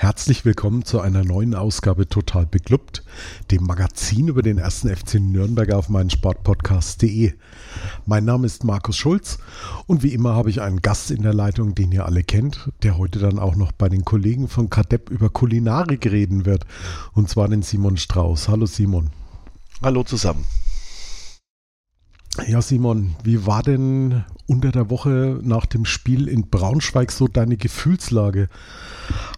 Herzlich willkommen zu einer neuen Ausgabe Total Beklubbt, dem Magazin über den ersten FC Nürnberg auf meinen Sportpodcast.de. Mein Name ist Markus Schulz und wie immer habe ich einen Gast in der Leitung, den ihr alle kennt, der heute dann auch noch bei den Kollegen von Kadepp über Kulinarik reden wird, und zwar den Simon Strauß. Hallo Simon. Hallo zusammen. Ja, Simon, wie war denn unter der Woche nach dem Spiel in Braunschweig so deine Gefühlslage?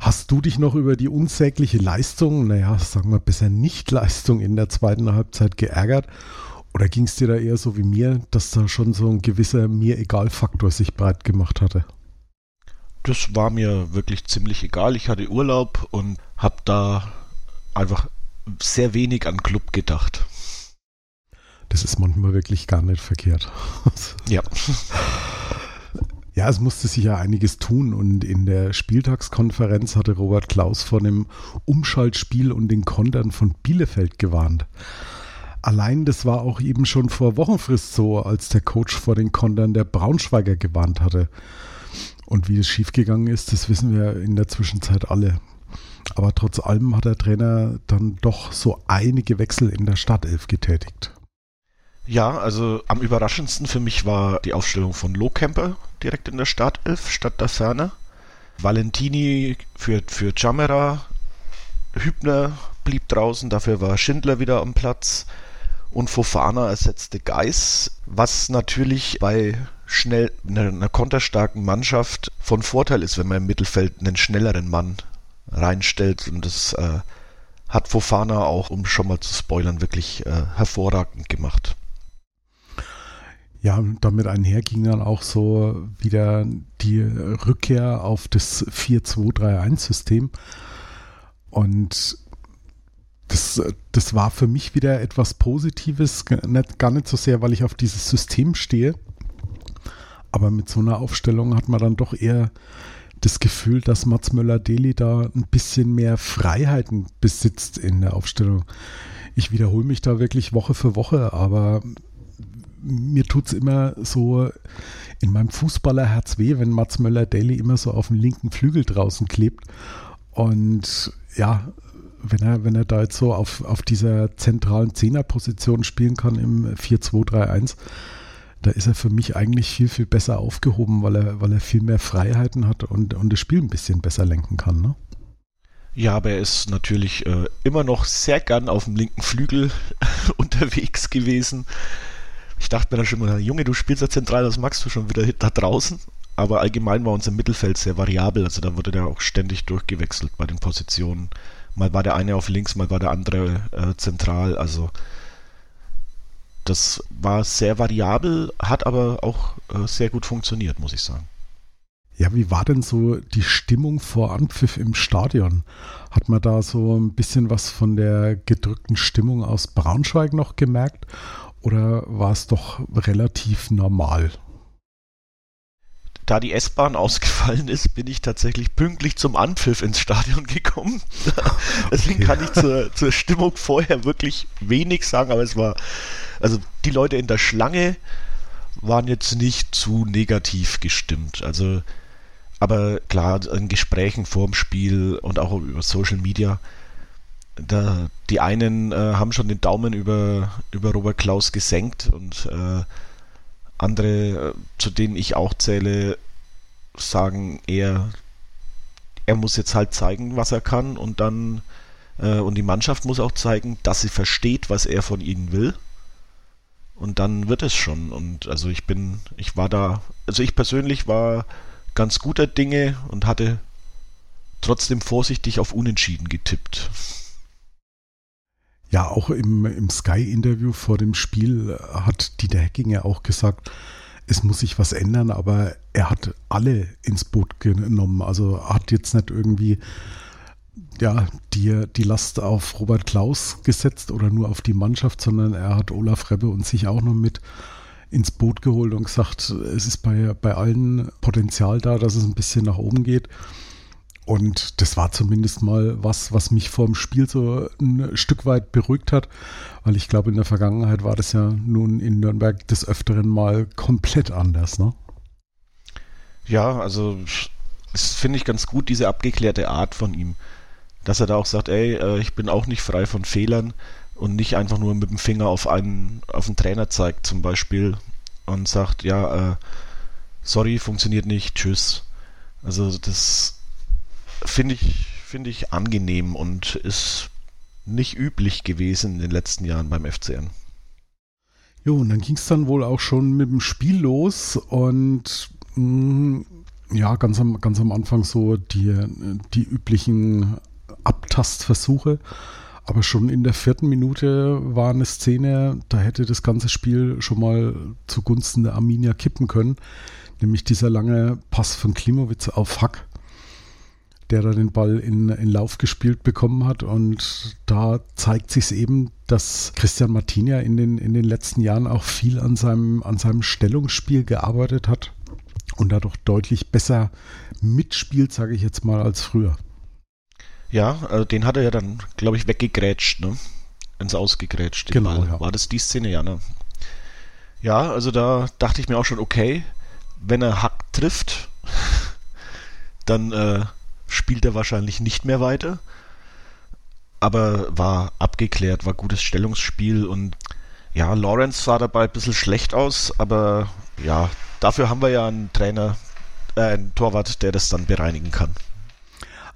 Hast du dich noch über die unsägliche Leistung, naja, sagen wir besser Nicht-Leistung in der zweiten Halbzeit geärgert? Oder ging es dir da eher so wie mir, dass da schon so ein gewisser Mir-Egal-Faktor sich breit gemacht hatte? Das war mir wirklich ziemlich egal. Ich hatte Urlaub und habe da einfach sehr wenig an Club gedacht. Das ist manchmal wirklich gar nicht verkehrt. Ja. Ja, es musste sich ja einiges tun und in der Spieltagskonferenz hatte Robert Klaus vor dem Umschaltspiel und den Kontern von Bielefeld gewarnt. Allein das war auch eben schon vor Wochenfrist so, als der Coach vor den Kontern der Braunschweiger gewarnt hatte. Und wie es schiefgegangen ist, das wissen wir in der Zwischenzeit alle. Aber trotz allem hat der Trainer dann doch so einige Wechsel in der Startelf getätigt. Ja, also am überraschendsten für mich war die Aufstellung von Lohkemper direkt in der Startelf statt der Ferner. Valentini für, für Jamera, Hübner blieb draußen, dafür war Schindler wieder am Platz und Fofana ersetzte Geis, was natürlich bei schnell einer, einer konterstarken Mannschaft von Vorteil ist, wenn man im Mittelfeld einen schnelleren Mann reinstellt und das äh, hat Fofana auch, um schon mal zu spoilern, wirklich äh, hervorragend gemacht. Ja, damit einher ging dann auch so wieder die Rückkehr auf das 4-2-3-1-System. Und das, das war für mich wieder etwas Positives, nicht, gar nicht so sehr, weil ich auf dieses System stehe. Aber mit so einer Aufstellung hat man dann doch eher das Gefühl, dass Mats Möller-Deli da ein bisschen mehr Freiheiten besitzt in der Aufstellung. Ich wiederhole mich da wirklich Woche für Woche, aber mir tut es immer so in meinem Fußballerherz weh, wenn Mats Möller-Daly immer so auf dem linken Flügel draußen klebt. Und ja, wenn er, wenn er da jetzt so auf, auf dieser zentralen Zehnerposition spielen kann im 4-2-3-1, da ist er für mich eigentlich viel, viel besser aufgehoben, weil er, weil er viel mehr Freiheiten hat und, und das Spiel ein bisschen besser lenken kann. Ne? Ja, aber er ist natürlich äh, immer noch sehr gern auf dem linken Flügel unterwegs gewesen. Ich dachte mir dann schon mal, Junge, du spielst ja zentral, das magst du schon wieder da draußen. Aber allgemein war unser Mittelfeld sehr variabel, also da wurde der auch ständig durchgewechselt bei den Positionen. Mal war der eine auf links, mal war der andere äh, zentral, also das war sehr variabel, hat aber auch äh, sehr gut funktioniert, muss ich sagen. Ja, wie war denn so die Stimmung vor Anpfiff im Stadion? Hat man da so ein bisschen was von der gedrückten Stimmung aus Braunschweig noch gemerkt? Oder war es doch relativ normal? Da die S-Bahn ausgefallen ist, bin ich tatsächlich pünktlich zum Anpfiff ins Stadion gekommen. Deswegen okay. kann ich zur, zur Stimmung vorher wirklich wenig sagen, aber es war, also die Leute in der Schlange waren jetzt nicht zu negativ gestimmt. Also, aber klar, in Gesprächen vorm Spiel und auch über Social Media da, die einen äh, haben schon den Daumen über, über Robert Klaus gesenkt und äh, andere, äh, zu denen ich auch zähle, sagen eher, er muss jetzt halt zeigen, was er kann und dann äh, und die Mannschaft muss auch zeigen, dass sie versteht, was er von ihnen will. Und dann wird es schon. Und also ich bin, ich war da, also ich persönlich war ganz guter Dinge und hatte trotzdem vorsichtig auf Unentschieden getippt. Ja, auch im, im Sky-Interview vor dem Spiel hat Dieter Hecking ja auch gesagt, es muss sich was ändern, aber er hat alle ins Boot genommen. Also hat jetzt nicht irgendwie ja, die, die Last auf Robert Klaus gesetzt oder nur auf die Mannschaft, sondern er hat Olaf Rebbe und sich auch noch mit ins Boot geholt und gesagt, es ist bei, bei allen Potenzial da, dass es ein bisschen nach oben geht. Und das war zumindest mal was, was mich vor dem Spiel so ein Stück weit beruhigt hat, weil ich glaube, in der Vergangenheit war das ja nun in Nürnberg des Öfteren mal komplett anders, ne? Ja, also das finde ich ganz gut, diese abgeklärte Art von ihm. Dass er da auch sagt, ey, äh, ich bin auch nicht frei von Fehlern und nicht einfach nur mit dem Finger auf einen, auf einen Trainer zeigt zum Beispiel und sagt, ja, äh, sorry, funktioniert nicht, tschüss. Also das finde ich, finde ich angenehm und ist nicht üblich gewesen in den letzten Jahren beim FCN. Jo, und dann ging es dann wohl auch schon mit dem Spiel los und mh, mm, ja, ganz am, ganz am Anfang so die, die üblichen Abtastversuche. Aber schon in der vierten Minute war eine Szene, da hätte das ganze Spiel schon mal zugunsten der Arminia kippen können. Nämlich dieser lange Pass von Klimowitz auf Hack der da den Ball in, in Lauf gespielt bekommen hat. Und da zeigt sich eben, dass Christian Martinia in den, in den letzten Jahren auch viel an seinem, an seinem Stellungsspiel gearbeitet hat und dadurch deutlich besser mitspielt, sage ich jetzt mal, als früher. Ja, also den hat er ja dann, glaube ich, weggegrätscht, ne? Ins Ausgegrätscht. Genau, ja. War das die Szene, ja, ne? Ja, also da dachte ich mir auch schon, okay, wenn er Hack trifft, dann äh, spielt er wahrscheinlich nicht mehr weiter. Aber war abgeklärt, war gutes Stellungsspiel und ja, Lawrence sah dabei ein bisschen schlecht aus, aber ja, dafür haben wir ja einen Trainer, äh, einen Torwart, der das dann bereinigen kann.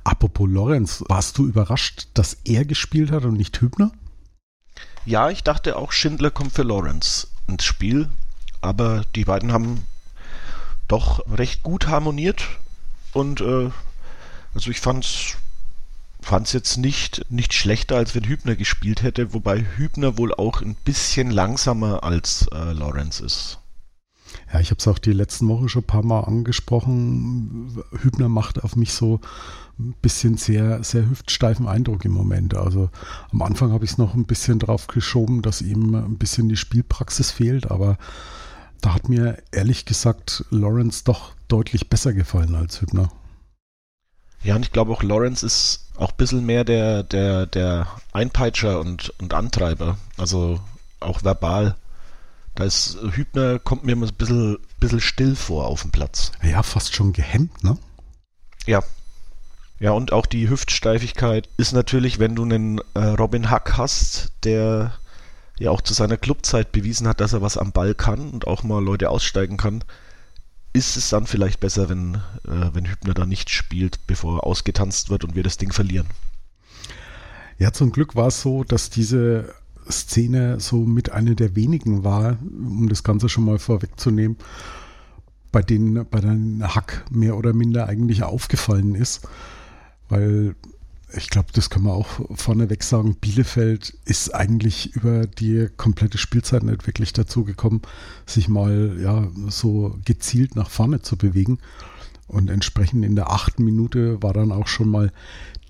Apropos Lorenz, warst du überrascht, dass er gespielt hat und nicht Hübner? Ja, ich dachte auch, Schindler kommt für Lorenz ins Spiel, aber die beiden haben doch recht gut harmoniert und äh, also ich fand's fand's jetzt nicht, nicht schlechter, als wenn Hübner gespielt hätte, wobei Hübner wohl auch ein bisschen langsamer als äh, Lawrence ist. Ja, ich habe es auch die letzten Wochen schon ein paar Mal angesprochen. Hübner macht auf mich so ein bisschen sehr, sehr hüftsteifen Eindruck im Moment. Also am Anfang habe ich es noch ein bisschen drauf geschoben, dass ihm ein bisschen die Spielpraxis fehlt, aber da hat mir ehrlich gesagt Lawrence doch deutlich besser gefallen als Hübner. Ja, und ich glaube auch Lawrence ist auch ein bisschen mehr der, der, der Einpeitscher und, und Antreiber. Also auch verbal. Da ist Hübner kommt mir immer ein bisschen, bisschen still vor auf dem Platz. Ja, fast schon gehemmt, ne? Ja. Ja, und auch die Hüftsteifigkeit ist natürlich, wenn du einen äh, Robin Hack hast, der ja auch zu seiner Clubzeit bewiesen hat, dass er was am Ball kann und auch mal Leute aussteigen kann, ist es dann vielleicht besser, wenn, äh, wenn Hübner da nicht spielt, bevor er ausgetanzt wird und wir das Ding verlieren. Ja, zum Glück war es so, dass diese Szene so mit einer der wenigen war, um das Ganze schon mal vorwegzunehmen, bei denen bei den Hack mehr oder minder eigentlich aufgefallen ist, weil ich glaube, das kann man auch vorneweg sagen. Bielefeld ist eigentlich über die komplette Spielzeit nicht wirklich dazu gekommen, sich mal ja so gezielt nach vorne zu bewegen. Und entsprechend in der achten Minute war dann auch schon mal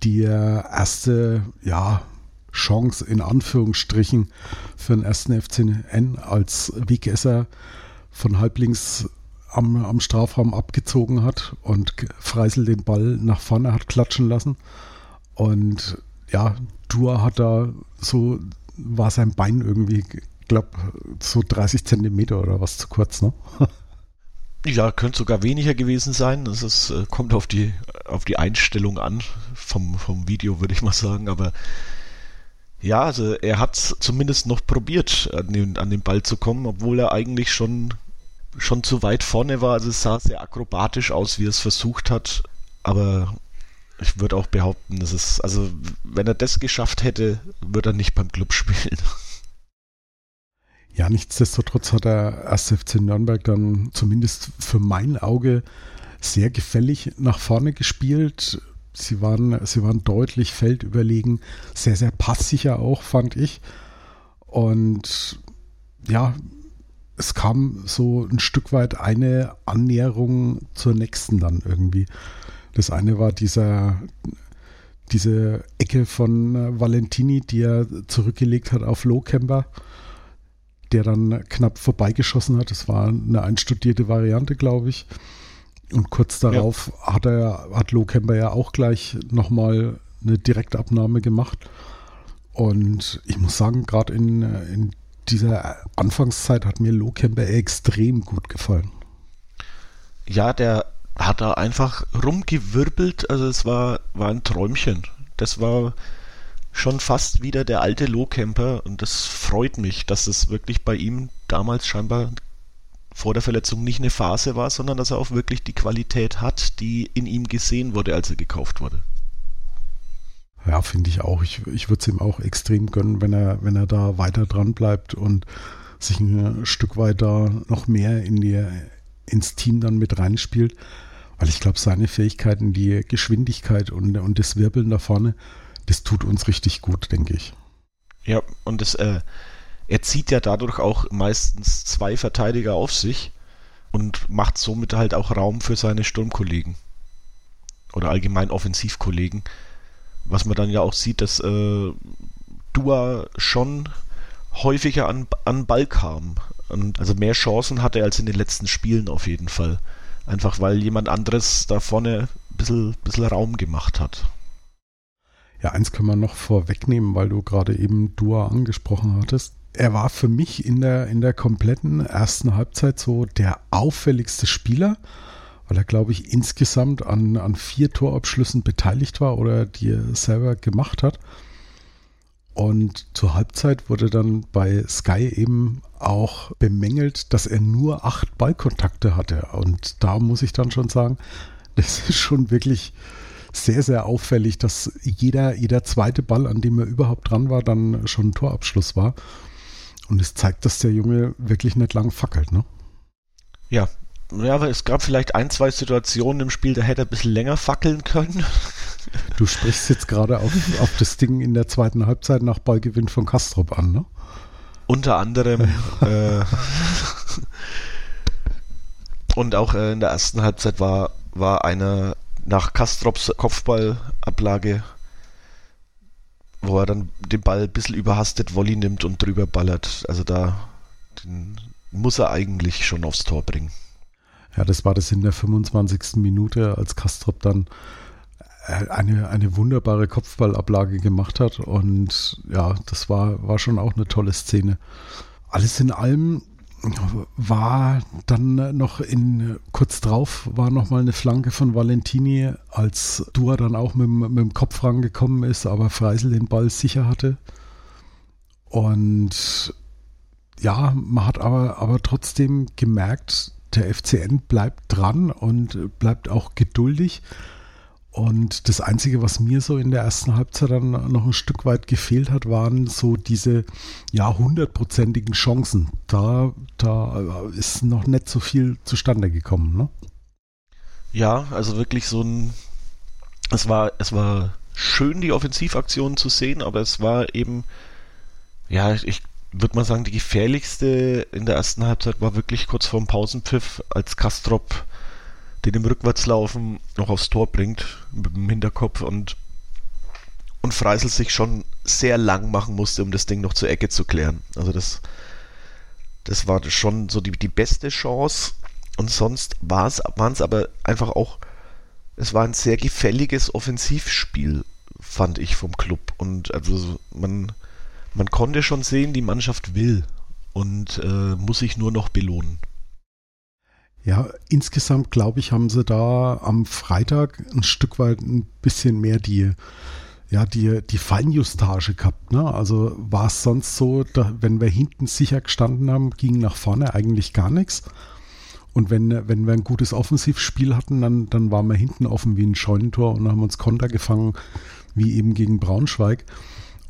die erste, ja, Chance in Anführungsstrichen für den ersten FCN als Wegesser von halblinks am, am Strafraum abgezogen hat und Freisel den Ball nach vorne hat klatschen lassen. Und ja, Dua hat da so, war sein Bein irgendwie, glaube so 30 Zentimeter oder was zu kurz, ne? Ja, könnte sogar weniger gewesen sein. Das ist, äh, kommt auf die, auf die Einstellung an vom, vom Video, würde ich mal sagen. Aber ja, also er hat zumindest noch probiert, an den, an den Ball zu kommen, obwohl er eigentlich schon, schon zu weit vorne war. Also es sah sehr akrobatisch aus, wie er es versucht hat. Aber ich würde auch behaupten, dass es, also wenn er das geschafft hätte, würde er nicht beim Club spielen. Ja, nichtsdestotrotz hat der 1. FC Nürnberg dann zumindest für mein Auge sehr gefällig nach vorne gespielt. Sie waren, sie waren deutlich feldüberlegen, sehr, sehr passsicher auch, fand ich. Und ja, es kam so ein Stück weit eine Annäherung zur nächsten dann irgendwie. Das eine war dieser, diese Ecke von äh, Valentini, die er zurückgelegt hat auf Lohkemper, der dann knapp vorbeigeschossen hat. Das war eine einstudierte Variante, glaube ich. Und kurz darauf ja. hat er, hat Low Camper ja auch gleich nochmal eine Direktabnahme gemacht. Und ich muss sagen, gerade in, in dieser Anfangszeit hat mir Low Camper extrem gut gefallen. Ja, der hat da einfach rumgewirbelt, also es war, war ein Träumchen. Das war schon fast wieder der alte Low-Camper und das freut mich, dass es wirklich bei ihm damals scheinbar vor der Verletzung nicht eine Phase war, sondern dass er auch wirklich die Qualität hat, die in ihm gesehen wurde, als er gekauft wurde. Ja, finde ich auch. Ich, ich würde es ihm auch extrem gönnen, wenn er, wenn er da weiter dran bleibt und sich ein Stück weiter noch mehr in die, ins Team dann mit reinspielt. Weil ich glaube, seine Fähigkeiten, die Geschwindigkeit und, und das Wirbeln da vorne, das tut uns richtig gut, denke ich. Ja, und das, äh, er zieht ja dadurch auch meistens zwei Verteidiger auf sich und macht somit halt auch Raum für seine Sturmkollegen. Oder allgemein Offensivkollegen. Was man dann ja auch sieht, dass äh, Dua schon häufiger an, an Ball kam. Und also mehr Chancen hatte er als in den letzten Spielen auf jeden Fall. Einfach weil jemand anderes da vorne ein bisschen, bisschen Raum gemacht hat. Ja, eins kann man noch vorwegnehmen, weil du gerade eben Dua angesprochen hattest. Er war für mich in der, in der kompletten ersten Halbzeit so der auffälligste Spieler, weil er, glaube ich, insgesamt an, an vier Torabschlüssen beteiligt war oder die er selber gemacht hat. Und zur Halbzeit wurde dann bei Sky eben auch bemängelt, dass er nur acht Ballkontakte hatte. Und da muss ich dann schon sagen, das ist schon wirklich sehr, sehr auffällig, dass jeder, jeder zweite Ball, an dem er überhaupt dran war, dann schon ein Torabschluss war. Und es zeigt, dass der Junge wirklich nicht lang fackelt, ne? Ja, ja, aber es gab vielleicht ein, zwei Situationen im Spiel, da hätte er ein bisschen länger fackeln können. Du sprichst jetzt gerade auf, auf das Ding in der zweiten Halbzeit nach Ballgewinn von Kastrop an, ne? Unter anderem. äh, und auch äh, in der ersten Halbzeit war, war einer nach Kastrops Kopfballablage, wo er dann den Ball ein bisschen überhastet Volley nimmt und drüber ballert. Also da muss er eigentlich schon aufs Tor bringen. Ja, das war das in der 25. Minute, als Kastrop dann eine, eine wunderbare Kopfballablage gemacht hat. Und ja, das war, war schon auch eine tolle Szene. Alles in allem war dann noch in kurz drauf war noch mal eine Flanke von Valentini, als Dua dann auch mit, mit dem Kopf rangekommen ist, aber Freisel den Ball sicher hatte. Und ja, man hat aber, aber trotzdem gemerkt, der FCN bleibt dran und bleibt auch geduldig. Und das Einzige, was mir so in der ersten Halbzeit dann noch ein Stück weit gefehlt hat, waren so diese ja hundertprozentigen Chancen. Da, da ist noch nicht so viel zustande gekommen. Ne? Ja, also wirklich so ein. Es war, es war schön, die Offensivaktionen zu sehen, aber es war eben, ja, ich würde mal sagen, die gefährlichste in der ersten Halbzeit war wirklich kurz vorm Pausenpfiff, als Kastrop den im Rückwärtslaufen noch aufs Tor bringt, mit dem Hinterkopf und, und Freisel sich schon sehr lang machen musste, um das Ding noch zur Ecke zu klären. Also das, das war schon so die, die beste Chance und sonst waren es aber einfach auch, es war ein sehr gefälliges Offensivspiel, fand ich vom Club und also man, man konnte schon sehen, die Mannschaft will und äh, muss sich nur noch belohnen. Ja, insgesamt glaube ich, haben sie da am Freitag ein Stück weit ein bisschen mehr die, ja, die, die Feinjustage gehabt. Ne? Also war es sonst so, da, wenn wir hinten sicher gestanden haben, ging nach vorne eigentlich gar nichts. Und wenn, wenn wir ein gutes Offensivspiel hatten, dann, dann waren wir hinten offen wie ein Scheunentor und haben uns Konter gefangen, wie eben gegen Braunschweig.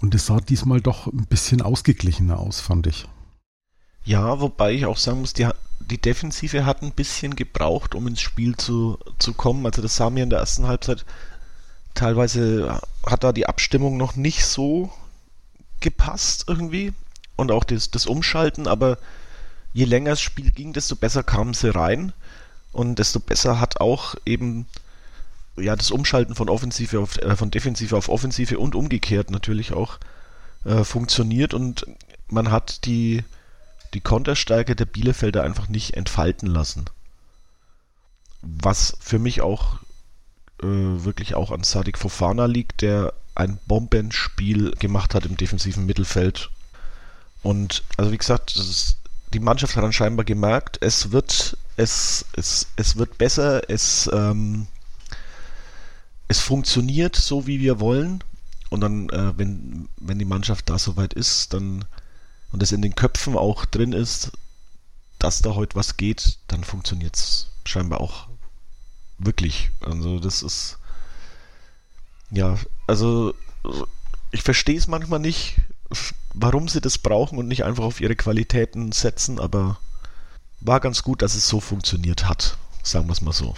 Und es sah diesmal doch ein bisschen ausgeglichener aus, fand ich. Ja, wobei ich auch sagen muss, die, die Defensive hat ein bisschen gebraucht, um ins Spiel zu, zu kommen. Also das sah mir in der ersten Halbzeit teilweise hat da die Abstimmung noch nicht so gepasst irgendwie. Und auch das, das Umschalten, aber je länger das Spiel ging, desto besser kamen sie rein. Und desto besser hat auch eben ja das Umschalten von Offensive auf äh, von Defensive auf Offensive und umgekehrt natürlich auch äh, funktioniert. Und man hat die die Konterstärke der Bielefelder einfach nicht entfalten lassen. was für mich auch äh, wirklich auch an Sadik Fofana liegt, der ein Bombenspiel gemacht hat im defensiven Mittelfeld. Und also wie gesagt, ist, die Mannschaft hat dann scheinbar gemerkt, es wird, es, es, es wird besser, es, ähm, es funktioniert so, wie wir wollen. Und dann, äh, wenn, wenn die Mannschaft da soweit ist, dann und es in den Köpfen auch drin ist, dass da heute was geht, dann funktioniert es scheinbar auch wirklich. Also das ist ja, also ich verstehe es manchmal nicht, warum sie das brauchen und nicht einfach auf ihre Qualitäten setzen, aber war ganz gut, dass es so funktioniert hat, sagen wir es mal so.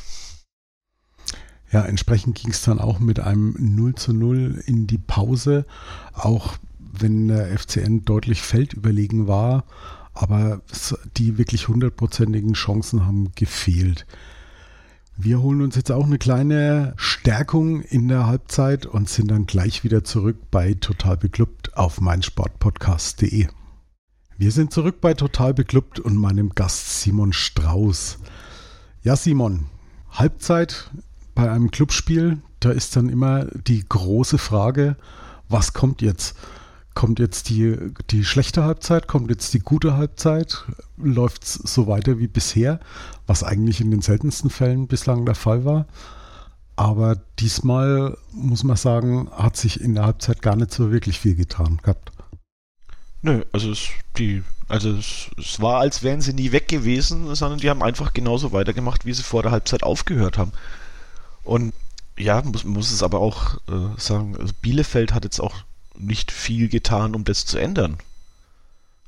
Ja, entsprechend ging es dann auch mit einem 0 zu 0 in die Pause, auch wenn der FCN deutlich feldüberlegen war, aber die wirklich hundertprozentigen Chancen haben gefehlt. Wir holen uns jetzt auch eine kleine Stärkung in der Halbzeit und sind dann gleich wieder zurück bei Total Beklubbt auf meinsportpodcast.de. Wir sind zurück bei Total Beklubbt und meinem Gast Simon Strauß. Ja, Simon, Halbzeit bei einem Clubspiel, da ist dann immer die große Frage, was kommt jetzt? Kommt jetzt die, die schlechte Halbzeit? Kommt jetzt die gute Halbzeit? Läuft es so weiter wie bisher? Was eigentlich in den seltensten Fällen bislang der Fall war. Aber diesmal, muss man sagen, hat sich in der Halbzeit gar nicht so wirklich viel getan gehabt. Nö, also es, die, also es, es war, als wären sie nie weg gewesen, sondern die haben einfach genauso weitergemacht, wie sie vor der Halbzeit aufgehört haben. Und ja, muss, muss es aber auch äh, sagen, also Bielefeld hat jetzt auch nicht viel getan, um das zu ändern.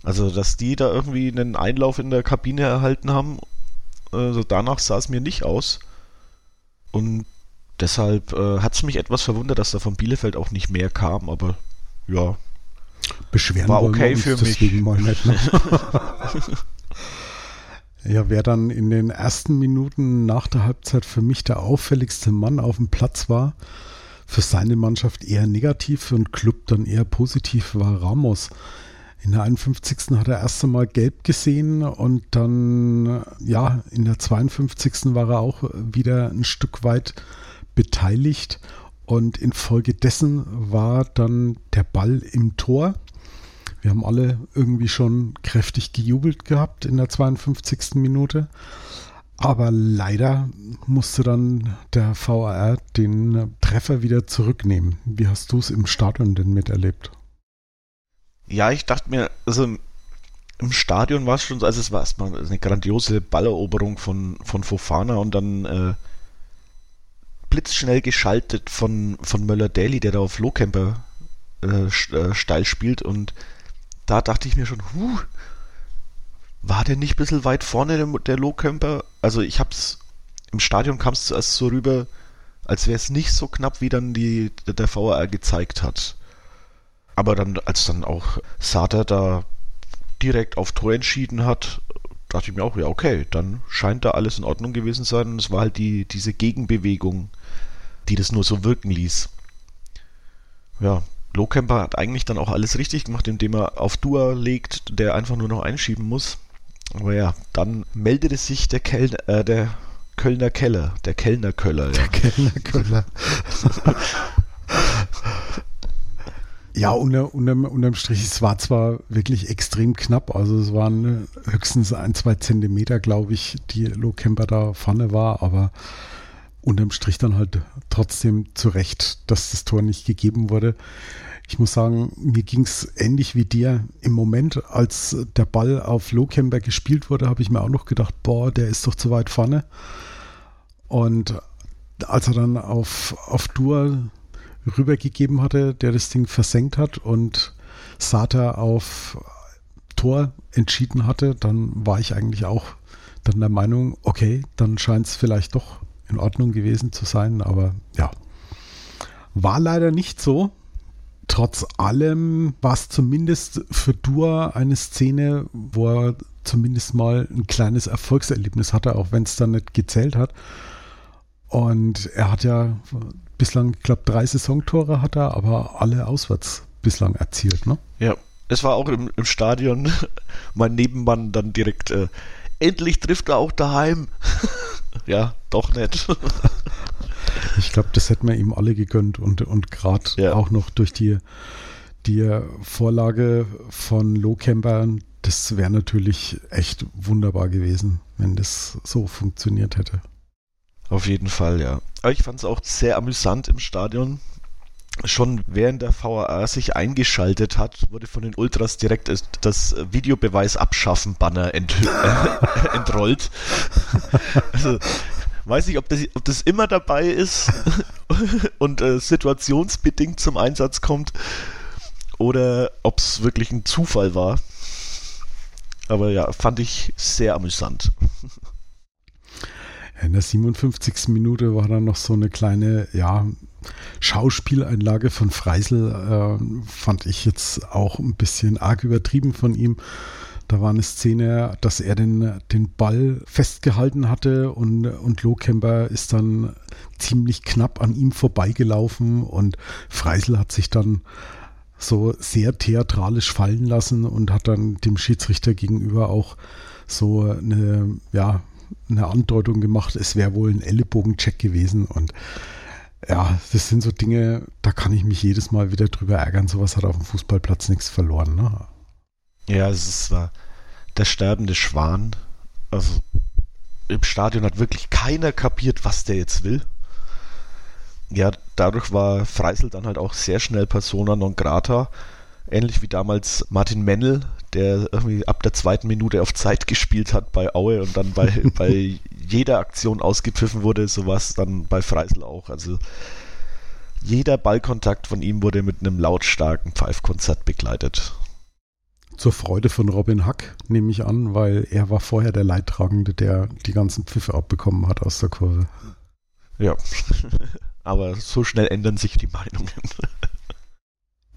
Also, dass die da irgendwie einen Einlauf in der Kabine erhalten haben, also danach sah es mir nicht aus. Und deshalb äh, hat es mich etwas verwundert, dass da von Bielefeld auch nicht mehr kam, aber ja. Beschweren war okay für mich. Ne? ja, wer dann in den ersten Minuten nach der Halbzeit für mich der auffälligste Mann auf dem Platz war, für seine Mannschaft eher negativ, für den Club dann eher positiv war Ramos. In der 51. hat er erst einmal gelb gesehen und dann, ja, in der 52. war er auch wieder ein Stück weit beteiligt und infolgedessen war dann der Ball im Tor. Wir haben alle irgendwie schon kräftig gejubelt gehabt in der 52. Minute. Aber leider musste dann der VAR den Treffer wieder zurücknehmen. Wie hast du es im Stadion denn miterlebt? Ja, ich dachte mir, also im Stadion war es schon so, also es war erstmal eine grandiose Balleroberung von, von Fofana und dann äh, blitzschnell geschaltet von, von Möller-Daly, der da auf Lohkemper äh, äh, steil spielt und da dachte ich mir schon, huh, war der nicht ein bisschen weit vorne, der, der Lohkemper? Also ich hab's, im Stadion kam es zuerst so rüber, als wäre es nicht so knapp, wie dann die, der VAR gezeigt hat. Aber dann, als dann auch Sater da direkt auf Tor entschieden hat, dachte ich mir auch, ja, okay, dann scheint da alles in Ordnung gewesen sein. Und es war halt die, diese Gegenbewegung, die das nur so wirken ließ. Ja, Lohkemper hat eigentlich dann auch alles richtig gemacht, indem er auf Dua legt, der einfach nur noch einschieben muss. Aber ja, dann meldete sich der, Kel äh, der Kölner Keller, der Kellner Köller. Ja. Der Kellner Köller. ja, unter, unterm, unterm Strich, es war zwar wirklich extrem knapp, also es waren höchstens ein, zwei Zentimeter, glaube ich, die Low Camper da vorne war, aber unterm Strich dann halt trotzdem zurecht, dass das Tor nicht gegeben wurde. Ich muss sagen, mir ging es ähnlich wie dir. Im Moment, als der Ball auf Lohkemper gespielt wurde, habe ich mir auch noch gedacht, boah, der ist doch zu weit vorne. Und als er dann auf, auf Dur rübergegeben hatte, der das Ding versenkt hat und Sata auf Tor entschieden hatte, dann war ich eigentlich auch dann der Meinung, okay, dann scheint es vielleicht doch in Ordnung gewesen zu sein, aber ja, war leider nicht so trotz allem war es zumindest für Dua eine Szene, wo er zumindest mal ein kleines Erfolgserlebnis hatte, auch wenn es dann nicht gezählt hat. Und er hat ja bislang, ich glaube, drei Saisontore hat er, aber alle auswärts bislang erzielt, ne? Ja, es war auch im, im Stadion mein Nebenmann dann direkt, äh, endlich trifft er auch daheim. ja, doch nicht. ich glaube, das hätten wir ihm alle gegönnt und, und gerade ja. auch noch durch die, die Vorlage von Lohkemper, das wäre natürlich echt wunderbar gewesen, wenn das so funktioniert hätte. Auf jeden Fall, ja. Aber ich fand es auch sehr amüsant im Stadion. Schon während der VAR sich eingeschaltet hat, wurde von den Ultras direkt das Videobeweis abschaffen Banner ent entrollt. Also, weiß nicht, ob das, ob das immer dabei ist und äh, situationsbedingt zum Einsatz kommt oder ob es wirklich ein Zufall war. Aber ja, fand ich sehr amüsant. In der 57. Minute war dann noch so eine kleine, ja, Schauspieleinlage von Freisel, äh, fand ich jetzt auch ein bisschen arg übertrieben von ihm. Da war eine Szene, dass er den, den Ball festgehalten hatte und, und Lohkemper ist dann ziemlich knapp an ihm vorbeigelaufen und Freisel hat sich dann so sehr theatralisch fallen lassen und hat dann dem Schiedsrichter gegenüber auch so eine, ja, eine Andeutung gemacht, es wäre wohl ein Ellenbogencheck gewesen und ja, das sind so Dinge, da kann ich mich jedes Mal wieder drüber ärgern. Sowas hat auf dem Fußballplatz nichts verloren. Ne? Ja, es war der sterbende Schwan. Also im Stadion hat wirklich keiner kapiert, was der jetzt will. Ja, dadurch war Freisel dann halt auch sehr schnell Persona non grata. Ähnlich wie damals Martin Mennel, der irgendwie ab der zweiten Minute auf Zeit gespielt hat bei Aue und dann bei, bei jeder Aktion ausgepfiffen wurde, so war es dann bei Freisel auch. Also jeder Ballkontakt von ihm wurde mit einem lautstarken Pfeifkonzert begleitet. Zur Freude von Robin Hack, nehme ich an, weil er war vorher der Leidtragende, der die ganzen Pfiffe abbekommen hat aus der Kurve. Ja, aber so schnell ändern sich die Meinungen.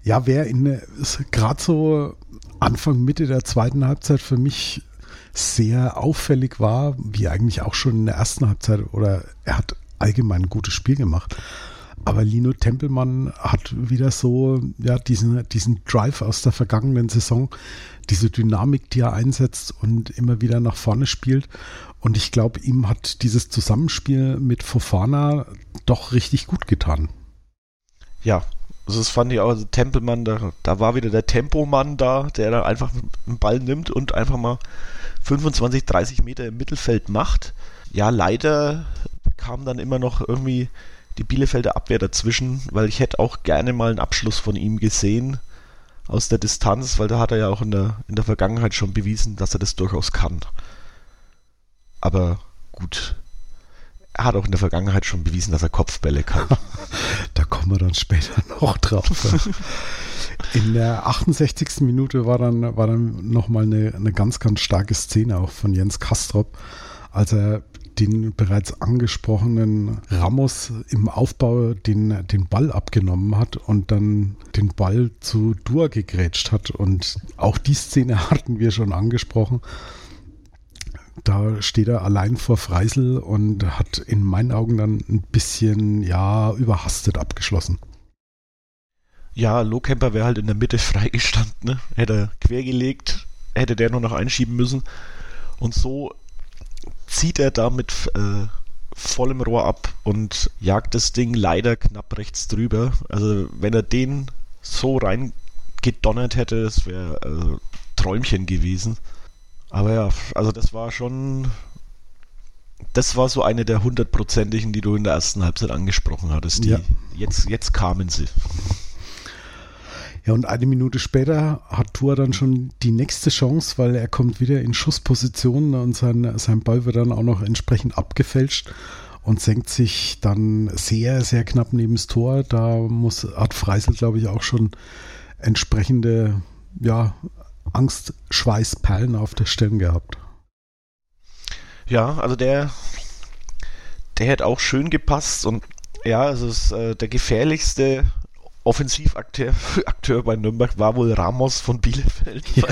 Ja, wer in gerade so Anfang, Mitte der zweiten Halbzeit für mich sehr auffällig war, wie eigentlich auch schon in der ersten Halbzeit, oder er hat allgemein ein gutes Spiel gemacht. Aber Lino Tempelmann hat wieder so, ja, diesen, diesen Drive aus der vergangenen Saison, diese Dynamik, die er einsetzt und immer wieder nach vorne spielt. Und ich glaube, ihm hat dieses Zusammenspiel mit Fofana doch richtig gut getan. Ja, also das fand ich auch, also Tempelmann, da, da war wieder der Tempomann da, der da einfach einen Ball nimmt und einfach mal 25, 30 Meter im Mittelfeld macht. Ja, leider kam dann immer noch irgendwie die Bielefelder Abwehr dazwischen, weil ich hätte auch gerne mal einen Abschluss von ihm gesehen aus der Distanz, weil da hat er ja auch in der, in der Vergangenheit schon bewiesen, dass er das durchaus kann. Aber gut, er hat auch in der Vergangenheit schon bewiesen, dass er Kopfbälle kann. da kommen wir dann später noch drauf. In der 68. Minute war dann, war dann nochmal eine, eine ganz, ganz starke Szene auch von Jens Kastrop, als er den bereits angesprochenen Ramos im Aufbau den, den Ball abgenommen hat und dann den Ball zu Dur gegrätscht hat. Und auch die Szene hatten wir schon angesprochen. Da steht er allein vor Freisel und hat in meinen Augen dann ein bisschen, ja, überhastet abgeschlossen. Ja, Lohkemper wäre halt in der Mitte freigestanden, ne? Hätte er quergelegt, hätte der nur noch einschieben müssen. Und so zieht er da mit äh, vollem Rohr ab und jagt das Ding leider knapp rechts drüber. Also wenn er den so reingedonnert hätte, das wäre äh, Träumchen gewesen. Aber ja, also das war schon. Das war so eine der hundertprozentigen, die du in der ersten Halbzeit angesprochen hattest. Die, ja. jetzt, jetzt kamen sie. Ja, und eine Minute später hat Tour dann schon die nächste Chance, weil er kommt wieder in Schussposition und sein, sein Ball wird dann auch noch entsprechend abgefälscht und senkt sich dann sehr, sehr knapp neben das Tor. Da muss, hat Freisel, glaube ich, auch schon entsprechende ja, Angstschweißperlen auf der Stirn gehabt. Ja, also der, der hätte auch schön gepasst und ja, es ist äh, der gefährlichste Offensivakteur Akteur bei Nürnberg war wohl Ramos von Bielefeld, ja.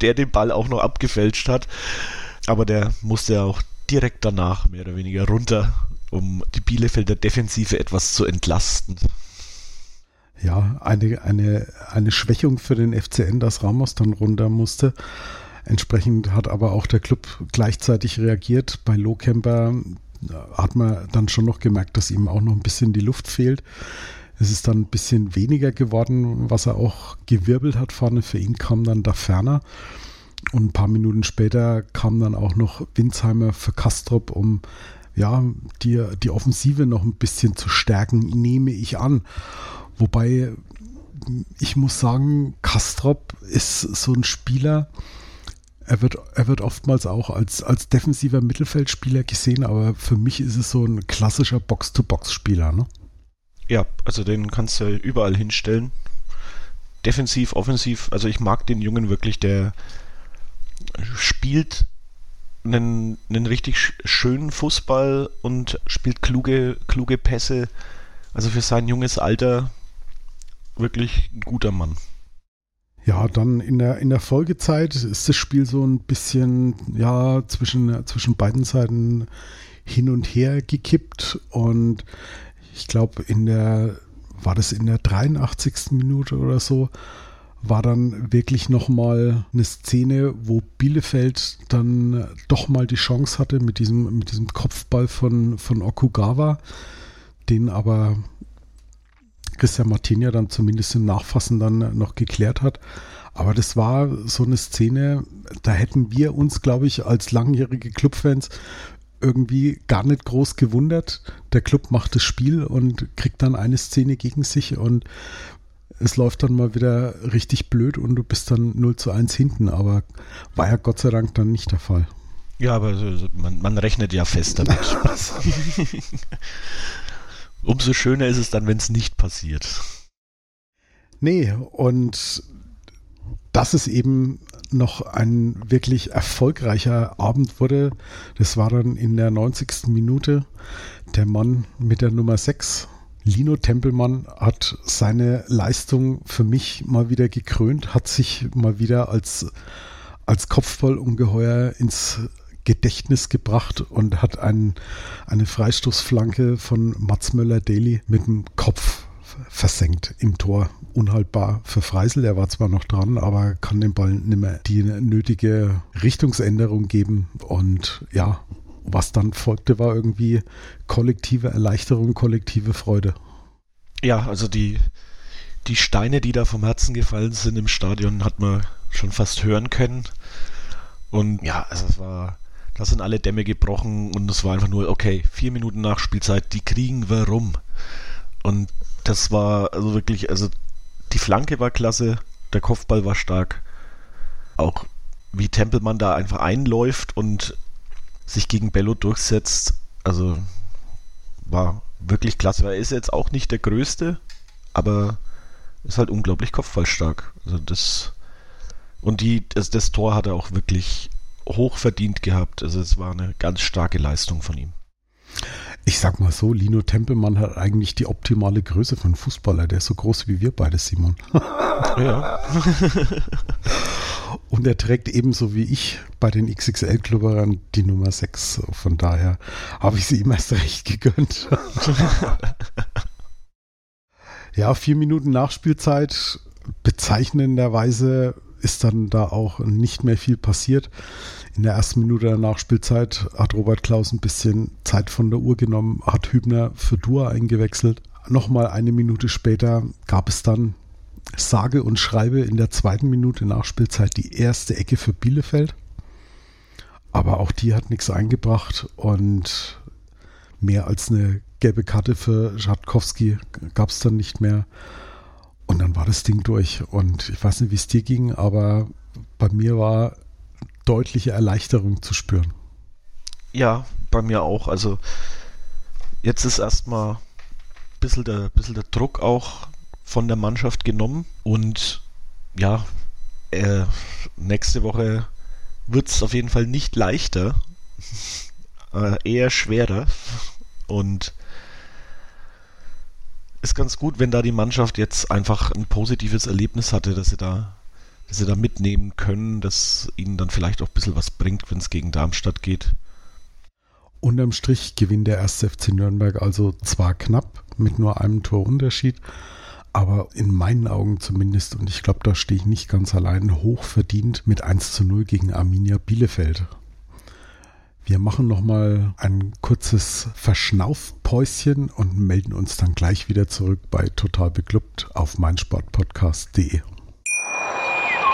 der den Ball auch noch abgefälscht hat. Aber der musste ja auch direkt danach mehr oder weniger runter, um die Bielefelder Defensive etwas zu entlasten ja, eine, eine, eine Schwächung für den FCN, dass Ramos dann runter musste. Entsprechend hat aber auch der Club gleichzeitig reagiert. Bei Lohkemper hat man dann schon noch gemerkt, dass ihm auch noch ein bisschen die Luft fehlt. Es ist dann ein bisschen weniger geworden, was er auch gewirbelt hat vorne. Für ihn kam dann da ferner. Und ein paar Minuten später kam dann auch noch Winsheimer für Kastrop, um ja, die, die Offensive noch ein bisschen zu stärken, nehme ich an. Wobei ich muss sagen, Kastrop ist so ein Spieler, er wird, er wird oftmals auch als, als defensiver Mittelfeldspieler gesehen, aber für mich ist es so ein klassischer Box-to-Box-Spieler. Ne? Ja, also den kannst du überall hinstellen. Defensiv, offensiv. Also ich mag den Jungen wirklich, der spielt einen, einen richtig schönen Fußball und spielt kluge, kluge Pässe. Also für sein junges Alter wirklich ein guter Mann. Ja, dann in der, in der Folgezeit ist das Spiel so ein bisschen, ja, zwischen, zwischen beiden Seiten hin und her gekippt und ich glaube, in der, war das in der 83. Minute oder so, war dann wirklich nochmal eine Szene, wo Bielefeld dann doch mal die Chance hatte mit diesem, mit diesem Kopfball von, von Okugawa, den aber Christian Martin ja dann zumindest im Nachfassen dann noch geklärt hat. Aber das war so eine Szene, da hätten wir uns, glaube ich, als langjährige Clubfans irgendwie gar nicht groß gewundert. Der Club macht das Spiel und kriegt dann eine Szene gegen sich und es läuft dann mal wieder richtig blöd und du bist dann 0 zu 1 hinten. Aber war ja Gott sei Dank dann nicht der Fall. Ja, aber man, man rechnet ja fest damit. Umso schöner ist es dann, wenn es nicht passiert. Nee, und dass es eben noch ein wirklich erfolgreicher Abend wurde, das war dann in der 90. Minute. Der Mann mit der Nummer 6, Lino Tempelmann, hat seine Leistung für mich mal wieder gekrönt, hat sich mal wieder als, als Kopfballungeheuer ins Gedächtnis gebracht und hat ein, eine Freistoßflanke von Mats Möller-Daly mit dem Kopf versenkt im Tor. Unhaltbar für Freisel. Er war zwar noch dran, aber kann dem Ball nicht mehr die nötige Richtungsänderung geben. Und ja, was dann folgte, war irgendwie kollektive Erleichterung, kollektive Freude. Ja, also die, die Steine, die da vom Herzen gefallen sind im Stadion, hat man schon fast hören können. Und ja, also es war da sind alle Dämme gebrochen und es war einfach nur, okay, vier Minuten nach Spielzeit, die kriegen wir rum. Und das war also wirklich, also die Flanke war klasse, der Kopfball war stark. Auch wie Tempelmann da einfach einläuft und sich gegen Bello durchsetzt, also war wirklich klasse. Er ist jetzt auch nicht der Größte, aber ist halt unglaublich kopfballstark. Also das und die, das, das Tor hat er auch wirklich hoch verdient gehabt. Also es war eine ganz starke Leistung von ihm. Ich sag mal so, Lino Tempelmann hat eigentlich die optimale Größe von Fußballer. Der ist so groß wie wir beide, Simon. Ja. Und er trägt ebenso wie ich bei den XXL-Klubberern die Nummer 6. Von daher habe ich sie ihm erst recht gegönnt. ja, vier Minuten Nachspielzeit. Bezeichnenderweise ist dann da auch nicht mehr viel passiert. In der ersten Minute der Nachspielzeit hat Robert Klaus ein bisschen Zeit von der Uhr genommen, hat Hübner für Dua eingewechselt. Nochmal eine Minute später gab es dann sage und schreibe in der zweiten Minute Nachspielzeit die erste Ecke für Bielefeld. Aber auch die hat nichts eingebracht und mehr als eine gelbe Karte für Schatkowski gab es dann nicht mehr. Und dann war das Ding durch. Und ich weiß nicht, wie es dir ging, aber bei mir war deutliche Erleichterung zu spüren. Ja, bei mir auch. Also jetzt ist erstmal ein bisschen der, bisschen der Druck auch von der Mannschaft genommen. Und ja, äh, nächste Woche wird es auf jeden Fall nicht leichter, äh, eher schwerer. Und ist ganz gut, wenn da die Mannschaft jetzt einfach ein positives Erlebnis hatte, dass sie da, sie da mitnehmen können, dass ihnen dann vielleicht auch ein bisschen was bringt, wenn es gegen Darmstadt geht. Unterm Strich gewinnt der erste FC Nürnberg also zwar knapp mit nur einem Torunterschied, aber in meinen Augen zumindest, und ich glaube, da stehe ich nicht ganz allein, hoch verdient mit 1 zu 0 gegen Arminia Bielefeld. Wir machen nochmal ein kurzes Verschnaufpäuschen und melden uns dann gleich wieder zurück bei Total Beklubbt auf meinsportpodcast.de.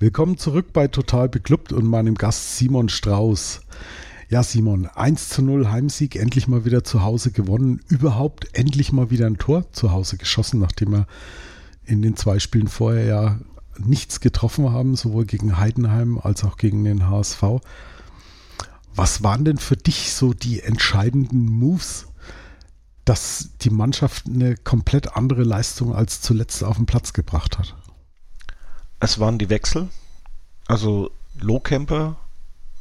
Willkommen zurück bei Total Beklubbt und meinem Gast Simon Strauß. Ja, Simon, 1 zu 0 Heimsieg, endlich mal wieder zu Hause gewonnen. Überhaupt endlich mal wieder ein Tor zu Hause geschossen, nachdem er in den zwei Spielen vorher ja nichts getroffen haben, sowohl gegen Heidenheim als auch gegen den HSV. Was waren denn für dich so die entscheidenden Moves, dass die Mannschaft eine komplett andere Leistung als zuletzt auf den Platz gebracht hat? Es waren die Wechsel. Also Lohkemper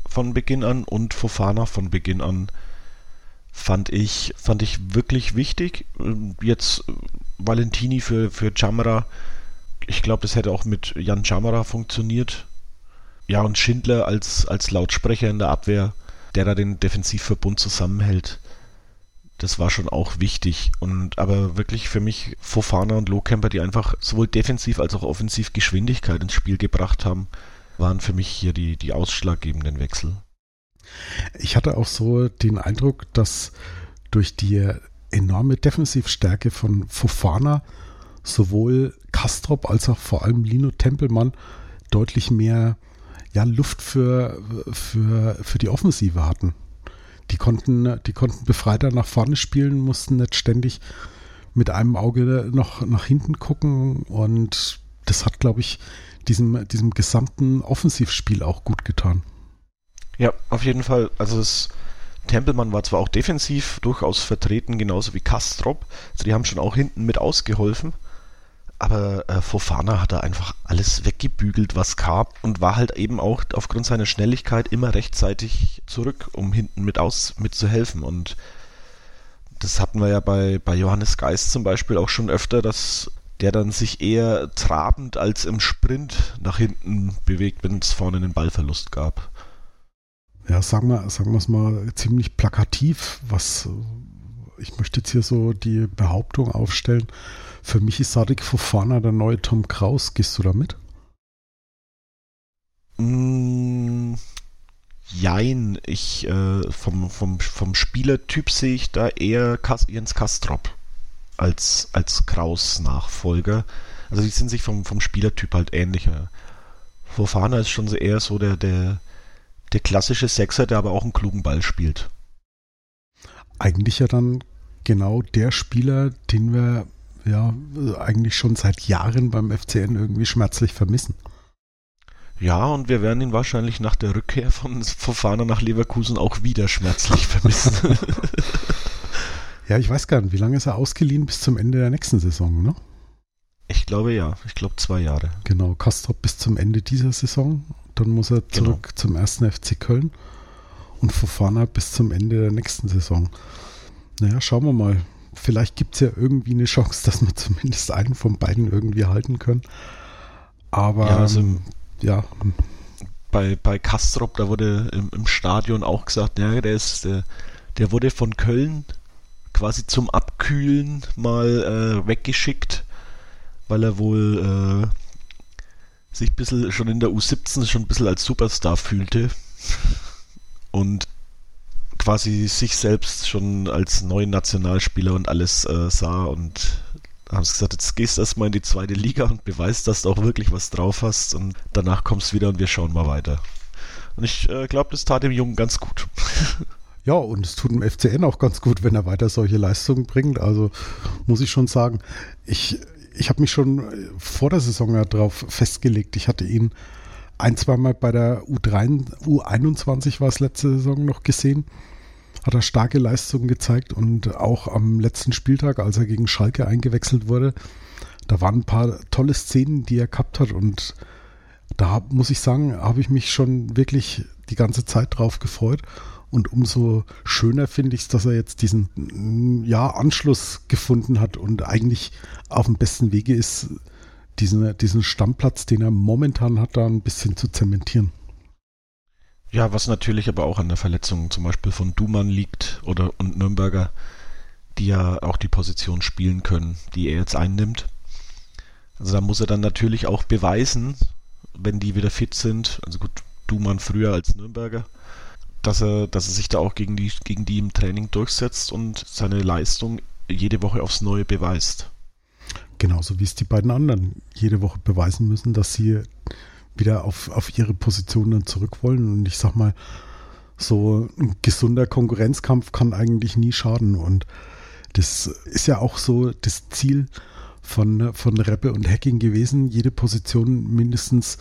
von Beginn an und Fofana von Beginn an fand ich, fand ich wirklich wichtig. Jetzt Valentini für, für Chamara, ich glaube, das hätte auch mit Jan Chamara funktioniert. Ja, und Schindler als, als Lautsprecher in der Abwehr, der da den Defensivverbund zusammenhält. Das war schon auch wichtig. Und aber wirklich für mich Fofana und Lohkemper, die einfach sowohl defensiv als auch offensiv Geschwindigkeit ins Spiel gebracht haben waren für mich hier die, die ausschlaggebenden Wechsel. Ich hatte auch so den Eindruck, dass durch die enorme Defensivstärke von Fofana sowohl Kastrop als auch vor allem Lino Tempelmann deutlich mehr ja, Luft für, für, für die Offensive hatten. Die konnten, die konnten befreiter nach vorne spielen, mussten nicht ständig mit einem Auge noch nach hinten gucken und das hat, glaube ich, diesem, diesem gesamten Offensivspiel auch gut getan. Ja, auf jeden Fall. Also das Tempelmann war zwar auch defensiv durchaus vertreten, genauso wie Kastrop. Also die haben schon auch hinten mit ausgeholfen. Aber äh, Fofana hat da einfach alles weggebügelt, was kam und war halt eben auch aufgrund seiner Schnelligkeit immer rechtzeitig zurück, um hinten mit aus mitzuhelfen. Und das hatten wir ja bei, bei Johannes Geist zum Beispiel auch schon öfter, dass der dann sich eher trabend als im Sprint nach hinten bewegt, wenn es vorne einen Ballverlust gab. Ja, sagen wir, sagen wir es mal ziemlich plakativ, was ich möchte jetzt hier so die Behauptung aufstellen. Für mich ist Sadik Fofana der neue Tom Kraus. Gehst du da mit? Mm, jein. Ich, äh, vom, vom, vom Spielertyp sehe ich da eher Jens Kastrop als, als Kraus Nachfolger. Also die sind sich vom, vom Spielertyp halt ähnlicher. Fofana ist schon eher so der, der, der klassische Sechser, der aber auch einen klugen Ball spielt. Eigentlich ja dann genau der Spieler, den wir ja eigentlich schon seit Jahren beim FCN irgendwie schmerzlich vermissen. Ja, und wir werden ihn wahrscheinlich nach der Rückkehr von Fofana nach Leverkusen auch wieder schmerzlich vermissen. Ja, ich weiß gar nicht, wie lange ist er ausgeliehen bis zum Ende der nächsten Saison, ne? Ich glaube ja, ich glaube zwei Jahre. Genau, Kastrop bis zum Ende dieser Saison. Dann muss er genau. zurück genau. zum ersten FC Köln und Fofana bis zum Ende der nächsten Saison. Naja, schauen wir mal. Vielleicht gibt es ja irgendwie eine Chance, dass wir zumindest einen von beiden irgendwie halten können. Aber ja, also, ja. Bei, bei Kastrop, da wurde im, im Stadion auch gesagt, ja, der ist, der, der wurde von Köln quasi zum Abkühlen mal äh, weggeschickt, weil er wohl äh, sich ein bisschen schon in der U17 schon ein bisschen als Superstar fühlte und quasi sich selbst schon als neuen Nationalspieler und alles äh, sah und haben gesagt, jetzt gehst du erstmal in die zweite Liga und beweist, dass du auch wirklich was drauf hast und danach kommst du wieder und wir schauen mal weiter. Und ich äh, glaube, das tat dem Jungen ganz gut. Ja, und es tut dem FCN auch ganz gut, wenn er weiter solche Leistungen bringt. Also muss ich schon sagen, ich, ich habe mich schon vor der Saison ja darauf festgelegt. Ich hatte ihn ein, zweimal bei der U3, U21 war es letzte Saison noch gesehen. hat er starke Leistungen gezeigt und auch am letzten Spieltag, als er gegen Schalke eingewechselt wurde, da waren ein paar tolle Szenen, die er gehabt hat und da muss ich sagen, habe ich mich schon wirklich die ganze Zeit drauf gefreut. Und umso schöner finde ich es, dass er jetzt diesen ja, Anschluss gefunden hat und eigentlich auf dem besten Wege ist, diesen, diesen Stammplatz, den er momentan hat, da ein bisschen zu zementieren. Ja, was natürlich aber auch an der Verletzung zum Beispiel von Dumann liegt oder und Nürnberger, die ja auch die Position spielen können, die er jetzt einnimmt. Also da muss er dann natürlich auch beweisen, wenn die wieder fit sind, also gut, Dumann früher als Nürnberger, dass er, dass er sich da auch gegen die, gegen die im Training durchsetzt und seine Leistung jede Woche aufs Neue beweist. Genauso wie es die beiden anderen jede Woche beweisen müssen, dass sie wieder auf, auf ihre Positionen zurück wollen. Und ich sag mal, so ein gesunder Konkurrenzkampf kann eigentlich nie schaden. Und das ist ja auch so das Ziel von, von Reppe und Hacking gewesen, jede Position mindestens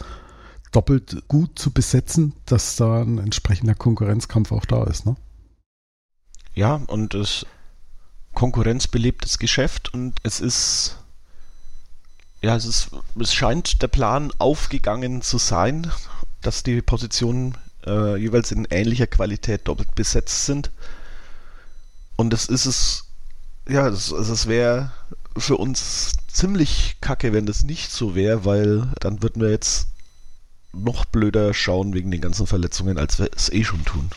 doppelt gut zu besetzen, dass da ein entsprechender Konkurrenzkampf auch da ist. Ne? Ja, und es konkurrenzbelebtes Geschäft und es ist ja, es ist, es scheint der Plan aufgegangen zu sein, dass die Positionen äh, jeweils in ähnlicher Qualität doppelt besetzt sind. Und es ist es, ja, es, also es wäre für uns ziemlich kacke, wenn das nicht so wäre, weil dann würden wir jetzt noch blöder schauen wegen den ganzen Verletzungen, als wir es eh schon tun.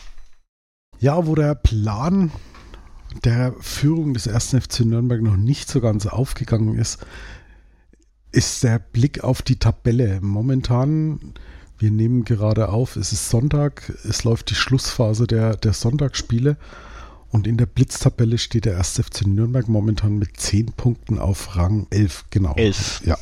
Ja, wo der Plan der Führung des ersten FC Nürnberg noch nicht so ganz aufgegangen ist, ist der Blick auf die Tabelle. Momentan, wir nehmen gerade auf, es ist Sonntag, es läuft die Schlussphase der, der Sonntagsspiele. Und in der Blitztabelle steht der 1. FC Nürnberg momentan mit 10 Punkten auf Rang 11, genau. 11. Ja.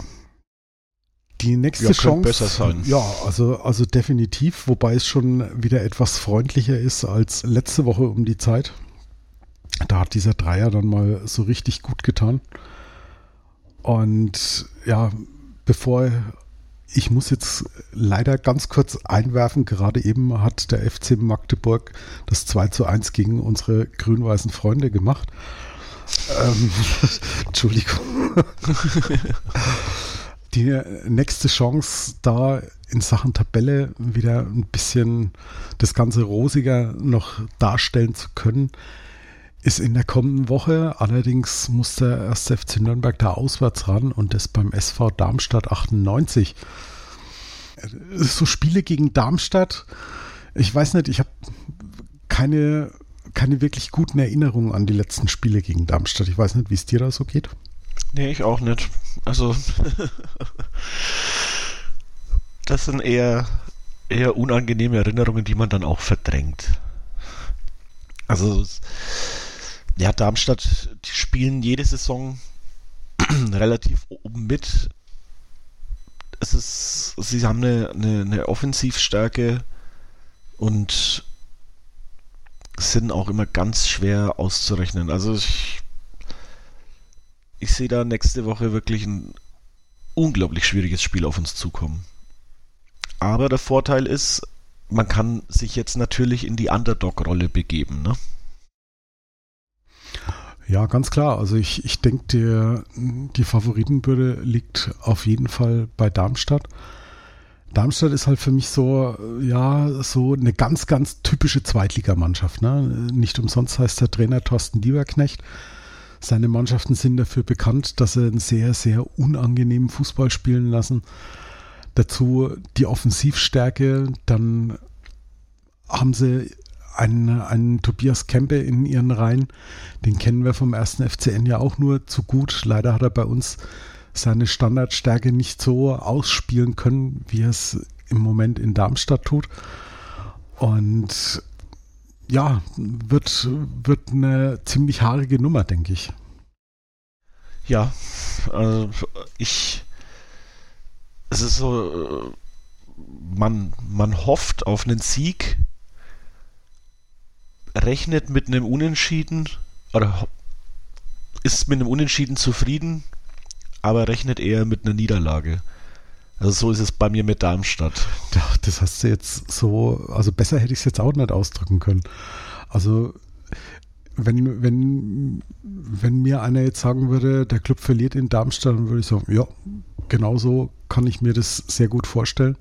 Die nächste ja, Chance. besser sein. Ja, also, also definitiv, wobei es schon wieder etwas freundlicher ist als letzte Woche um die Zeit. Da hat dieser Dreier dann mal so richtig gut getan. Und ja, bevor ich muss jetzt leider ganz kurz einwerfen, gerade eben hat der FC Magdeburg das 2 zu 1 gegen unsere grün-weißen Freunde gemacht. Ähm, Entschuldigung. Die nächste Chance, da in Sachen Tabelle wieder ein bisschen das Ganze rosiger noch darstellen zu können, ist in der kommenden Woche. Allerdings muss der 1. FC Nürnberg da auswärts ran und das beim SV Darmstadt 98. So Spiele gegen Darmstadt, ich weiß nicht, ich habe keine, keine wirklich guten Erinnerungen an die letzten Spiele gegen Darmstadt. Ich weiß nicht, wie es dir da so geht. Nee, ich auch nicht. Also, das sind eher, eher unangenehme Erinnerungen, die man dann auch verdrängt. Also, ja, Darmstadt, die spielen jede Saison relativ oben mit. Es ist, sie haben eine, eine, eine Offensivstärke und sind auch immer ganz schwer auszurechnen. Also ich, ich sehe da nächste Woche wirklich ein unglaublich schwieriges Spiel auf uns zukommen. Aber der Vorteil ist, man kann sich jetzt natürlich in die Underdog-Rolle begeben, ne? Ja, ganz klar. Also ich, ich denke, die Favoritenbürde liegt auf jeden Fall bei Darmstadt. Darmstadt ist halt für mich so, ja, so eine ganz, ganz typische Zweitligamannschaft. Ne? Nicht umsonst heißt der Trainer Thorsten Lieberknecht. Seine Mannschaften sind dafür bekannt, dass sie einen sehr, sehr unangenehmen Fußball spielen lassen. Dazu die Offensivstärke, dann haben sie einen, einen Tobias Kempe in ihren Reihen. Den kennen wir vom ersten FCN ja auch nur zu gut. Leider hat er bei uns seine Standardstärke nicht so ausspielen können, wie er es im Moment in Darmstadt tut. Und ja, wird, wird eine ziemlich haarige Nummer, denke ich. Ja, also ich. Es ist so, man, man hofft auf einen Sieg rechnet mit einem Unentschieden oder ist mit einem Unentschieden zufrieden, aber rechnet eher mit einer Niederlage. Also so ist es bei mir mit Darmstadt. Das hast du jetzt so, also besser hätte ich es jetzt auch nicht ausdrücken können. Also wenn, wenn, wenn mir einer jetzt sagen würde, der Club verliert in Darmstadt, dann würde ich sagen, ja, genauso kann ich mir das sehr gut vorstellen.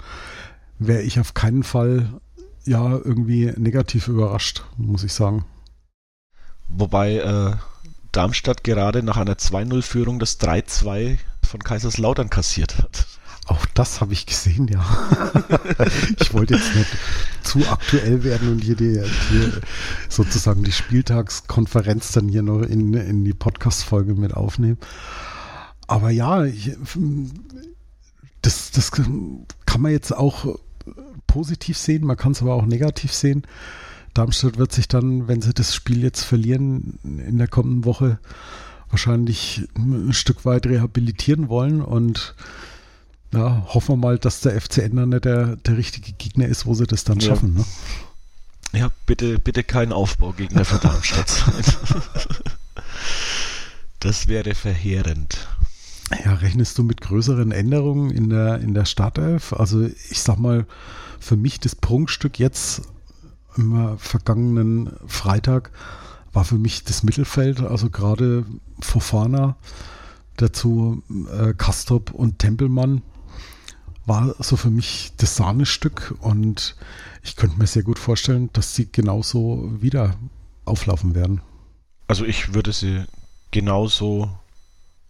Wäre ich auf keinen Fall ja irgendwie negativ überrascht, muss ich sagen. Wobei äh, Darmstadt gerade nach einer 2-0-Führung das 3-2 von Kaiserslautern kassiert hat. Auch das habe ich gesehen, ja. ich wollte jetzt nicht zu aktuell werden und hier, die, hier sozusagen die Spieltagskonferenz dann hier noch in, in die Podcast-Folge mit aufnehmen. Aber ja, ich, das, das kann man jetzt auch positiv sehen, man kann es aber auch negativ sehen. Darmstadt wird sich dann, wenn sie das Spiel jetzt verlieren, in der kommenden Woche wahrscheinlich ein Stück weit rehabilitieren wollen und ja, hoffen wir mal, dass der FCN dann nicht der, der richtige Gegner ist, wo sie das dann ja. schaffen. Ne? Ja, bitte, bitte kein Aufbaugegner für Darmstadt sein. das wäre verheerend. Ja, rechnest du mit größeren Änderungen in der, in der Startelf? Also ich sag mal, für mich das Prunkstück jetzt im vergangenen Freitag war für mich das Mittelfeld, also gerade Fofana, dazu äh, Kastrop und Tempelmann war so für mich das Sahnestück und ich könnte mir sehr gut vorstellen, dass sie genauso wieder auflaufen werden. Also ich würde sie genauso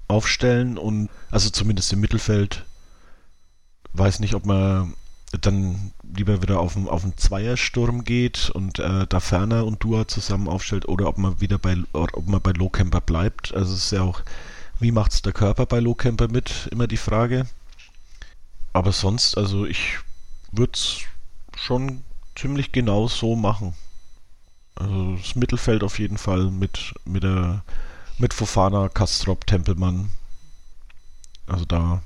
aufstellen und also zumindest im Mittelfeld weiß nicht, ob man dann lieber wieder auf einen, auf einen Zweiersturm geht und äh, da Ferner und Dua zusammen aufstellt oder ob man wieder bei ob man bei Lowcamper bleibt. Also es ist ja auch, wie macht es der Körper bei Lowcamper mit, immer die Frage. Aber sonst, also ich würde es schon ziemlich genau so machen. Also das Mittelfeld auf jeden Fall mit, mit, der, mit Fofana, Kastrop, Tempelmann. Also da,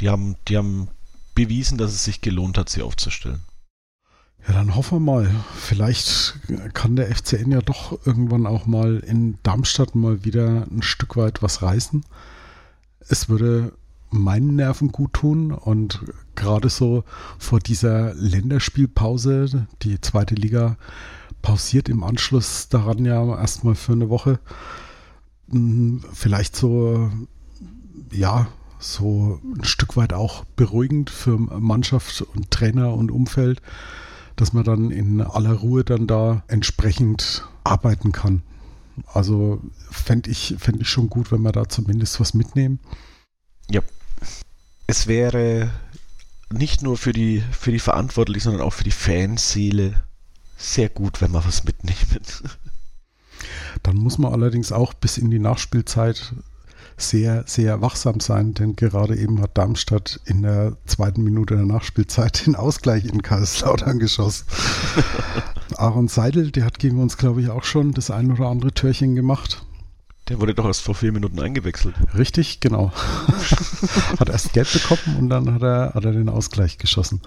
die haben, die haben bewiesen, dass es sich gelohnt hat, sie aufzustellen. Ja, dann hoffen wir mal. Vielleicht kann der FCN ja doch irgendwann auch mal in Darmstadt mal wieder ein Stück weit was reißen. Es würde meinen Nerven gut tun und gerade so vor dieser Länderspielpause, die zweite Liga pausiert im Anschluss daran ja erstmal für eine Woche. Hm, vielleicht so, ja, so ein Stück weit auch beruhigend für Mannschaft und Trainer und Umfeld, dass man dann in aller Ruhe dann da entsprechend arbeiten kann. Also fände ich, fänd ich schon gut, wenn wir da zumindest was mitnehmen. Ja. Es wäre nicht nur für die, für die Verantwortlichen, sondern auch für die Fanseele sehr gut, wenn wir was mitnehmen. Dann muss man allerdings auch bis in die Nachspielzeit sehr, sehr wachsam sein, denn gerade eben hat Darmstadt in der zweiten Minute der Nachspielzeit den Ausgleich in Kaiserslautern geschossen. Aaron Seidel, der hat gegen uns, glaube ich, auch schon das ein oder andere Türchen gemacht. Der wurde doch erst vor vier Minuten eingewechselt. Richtig, genau. hat erst Geld bekommen und dann hat er, hat er den Ausgleich geschossen.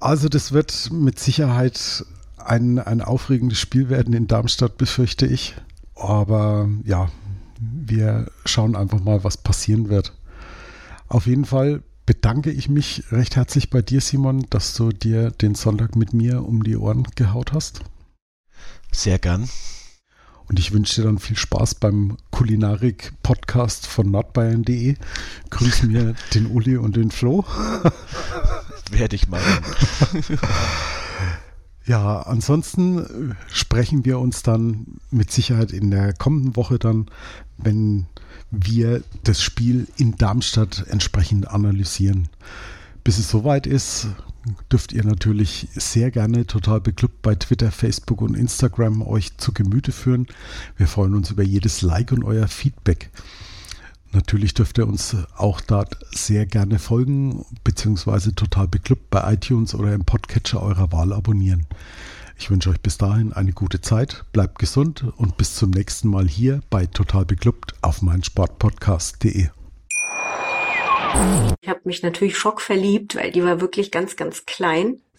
Also das wird mit Sicherheit ein, ein aufregendes Spiel werden in Darmstadt, befürchte ich. Aber ja, wir schauen einfach mal, was passieren wird. Auf jeden Fall bedanke ich mich recht herzlich bei dir, Simon, dass du dir den Sonntag mit mir um die Ohren gehaut hast. Sehr gern. Und ich wünsche dir dann viel Spaß beim Kulinarik-Podcast von nordbayern.de. Grüß mir den Uli und den Flo. Werde ich machen. Ja, ansonsten äh, sprechen wir uns dann mit Sicherheit in der kommenden Woche dann, wenn wir das Spiel in Darmstadt entsprechend analysieren. Bis es soweit ist, dürft ihr natürlich sehr gerne total beglückt bei Twitter, Facebook und Instagram euch zu Gemüte führen. Wir freuen uns über jedes Like und euer Feedback. Natürlich dürft ihr uns auch dort sehr gerne folgen, beziehungsweise total beglückt bei iTunes oder im Podcatcher eurer Wahl abonnieren. Ich wünsche euch bis dahin eine gute Zeit, bleibt gesund und bis zum nächsten Mal hier bei Total Beklubbt auf meinsportpodcast.de. Ich habe mich natürlich schockverliebt, weil die war wirklich ganz, ganz klein.